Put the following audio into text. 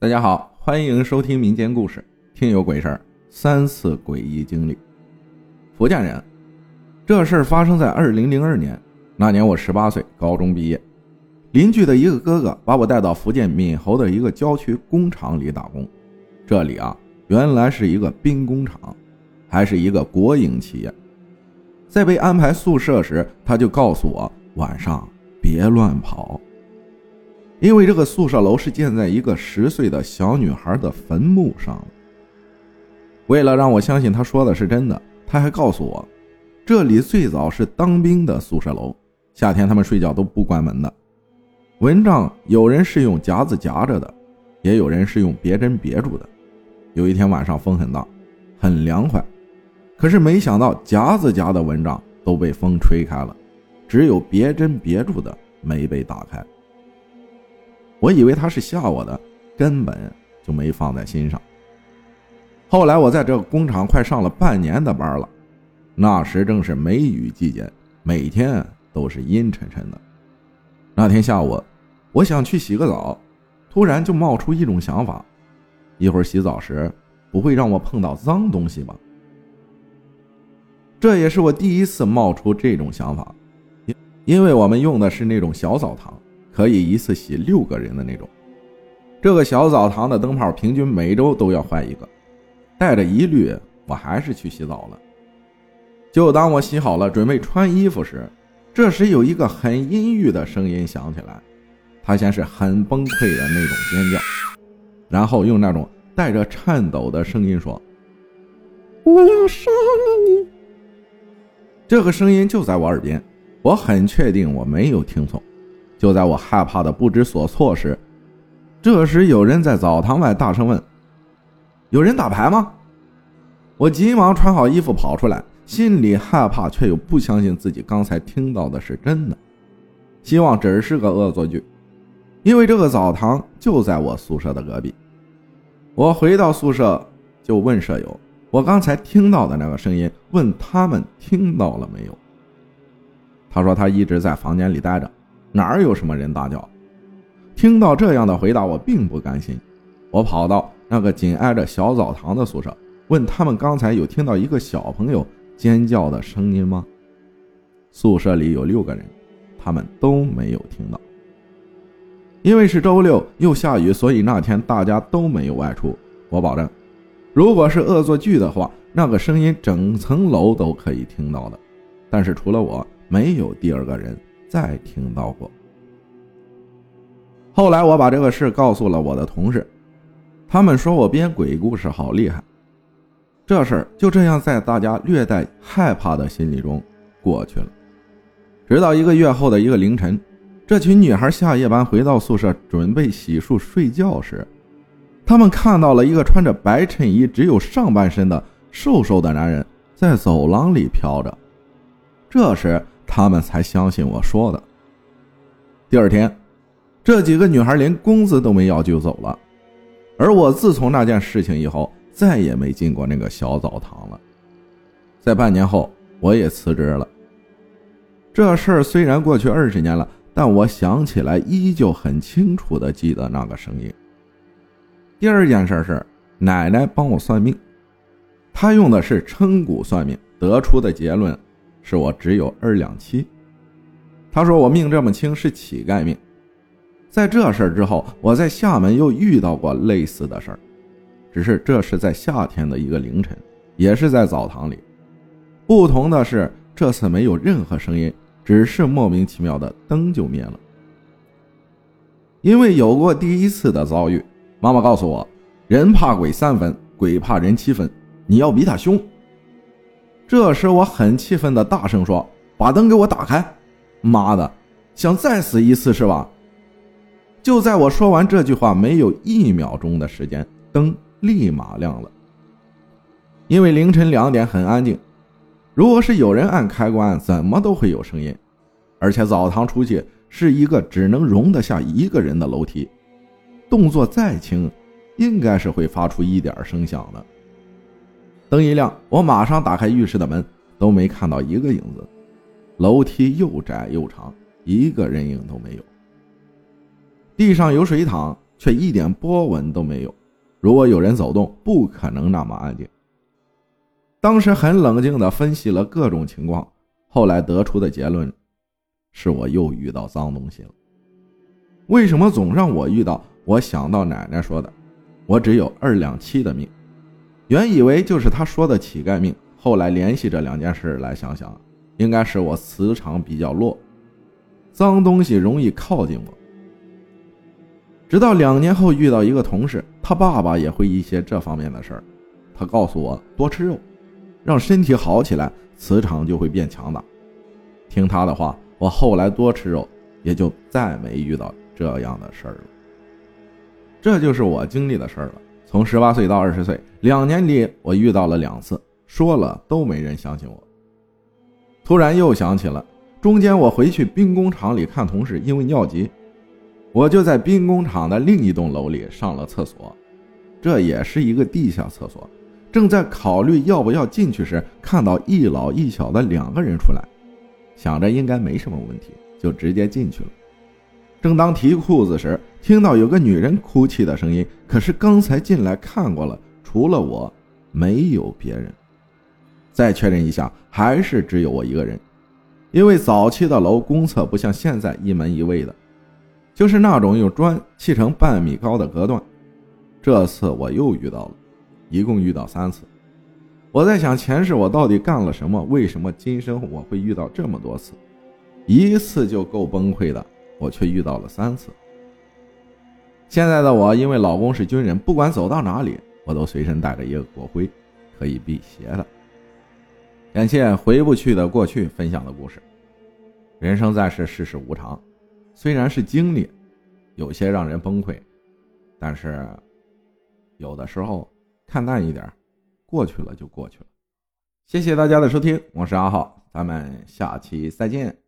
大家好，欢迎收听民间故事《听有鬼事儿》，三次诡异经历。福建人，这事儿发生在二零零二年，那年我十八岁，高中毕业。邻居的一个哥哥把我带到福建闽侯的一个郊区工厂里打工。这里啊，原来是一个兵工厂，还是一个国营企业。在被安排宿舍时，他就告诉我晚上别乱跑。因为这个宿舍楼是建在一个十岁的小女孩的坟墓上。为了让我相信他说的是真的，他还告诉我，这里最早是当兵的宿舍楼，夏天他们睡觉都不关门的。蚊帐有人是用夹子夹着的，也有人是用别针别住的。有一天晚上风很大，很凉快，可是没想到夹子夹的蚊帐都被风吹开了，只有别针别住的没被打开。我以为他是吓我的，根本就没放在心上。后来我在这个工厂快上了半年的班了，那时正是梅雨季节，每天都是阴沉沉的。那天下午，我想去洗个澡，突然就冒出一种想法：一会儿洗澡时不会让我碰到脏东西吧？这也是我第一次冒出这种想法，因因为我们用的是那种小澡堂。可以一次洗六个人的那种，这个小澡堂的灯泡平均每周都要换一个。带着疑虑，我还是去洗澡了。就当我洗好了，准备穿衣服时，这时有一个很阴郁的声音响起来。他先是很崩溃的那种尖叫，然后用那种带着颤抖的声音说：“我要杀了你！”这个声音就在我耳边，我很确定我没有听错。就在我害怕的不知所措时，这时有人在澡堂外大声问：“有人打牌吗？”我急忙穿好衣服跑出来，心里害怕却又不相信自己刚才听到的是真的，希望只是个恶作剧，因为这个澡堂就在我宿舍的隔壁。我回到宿舍就问舍友：“我刚才听到的那个声音，问他们听到了没有？”他说他一直在房间里待着。哪儿有什么人大叫？听到这样的回答，我并不甘心。我跑到那个紧挨着小澡堂的宿舍，问他们刚才有听到一个小朋友尖叫的声音吗？宿舍里有六个人，他们都没有听到。因为是周六又下雨，所以那天大家都没有外出。我保证，如果是恶作剧的话，那个声音整层楼都可以听到的。但是除了我，没有第二个人。再听到过。后来我把这个事告诉了我的同事，他们说我编鬼故事好厉害。这事儿就这样在大家略带害怕的心理中过去了。直到一个月后的一个凌晨，这群女孩下夜班回到宿舍准备洗漱睡觉时，他们看到了一个穿着白衬衣、只有上半身的瘦瘦的男人在走廊里飘着。这时。他们才相信我说的。第二天，这几个女孩连工资都没要就走了，而我自从那件事情以后，再也没进过那个小澡堂了。在半年后，我也辞职了。这事儿虽然过去二十年了，但我想起来依旧很清楚的记得那个声音。第二件事是奶奶帮我算命，她用的是称骨算命，得出的结论。是我只有二两七，他说我命这么轻是乞丐命。在这事儿之后，我在厦门又遇到过类似的事儿，只是这是在夏天的一个凌晨，也是在澡堂里。不同的是，这次没有任何声音，只是莫名其妙的灯就灭了。因为有过第一次的遭遇，妈妈告诉我，人怕鬼三分，鬼怕人七分，你要比他凶。这时我很气愤的大声说：“把灯给我打开！妈的，想再死一次是吧？”就在我说完这句话没有一秒钟的时间，灯立马亮了。因为凌晨两点很安静，如果是有人按开关，怎么都会有声音。而且澡堂出去是一个只能容得下一个人的楼梯，动作再轻，应该是会发出一点声响的。灯一亮，我马上打开浴室的门，都没看到一个影子。楼梯又窄又长，一个人影都没有。地上有水淌，却一点波纹都没有。如果有人走动，不可能那么安静。当时很冷静地分析了各种情况，后来得出的结论是我又遇到脏东西了。为什么总让我遇到？我想到奶奶说的，我只有二两七的命，原以为就是他说的乞丐命。后来联系这两件事来想想，应该是我磁场比较弱，脏东西容易靠近我。直到两年后遇到一个同事，他爸爸也会一些这方面的事儿，他告诉我多吃肉。让身体好起来，磁场就会变强大。听他的话，我后来多吃肉，也就再没遇到这样的事儿了。这就是我经历的事儿了。从十八岁到二十岁，两年里我遇到了两次，说了都没人相信我。突然又想起了，中间我回去兵工厂里看同事，因为尿急，我就在兵工厂的另一栋楼里上了厕所，这也是一个地下厕所。正在考虑要不要进去时，看到一老一小的两个人出来，想着应该没什么问题，就直接进去了。正当提裤子时，听到有个女人哭泣的声音。可是刚才进来看过了，除了我，没有别人。再确认一下，还是只有我一个人。因为早期的楼公厕不像现在一门一卫的，就是那种用砖砌成半米高的隔断。这次我又遇到了。一共遇到三次，我在想前世我到底干了什么？为什么今生我会遇到这么多次？一次就够崩溃的，我却遇到了三次。现在的我因为老公是军人，不管走到哪里，我都随身带着一个国徽，可以辟邪的。感谢回不去的过去分享的故事。人生在世，世事无常，虽然是经历，有些让人崩溃，但是有的时候。看淡一点，过去了就过去了。谢谢大家的收听，我是阿浩，咱们下期再见。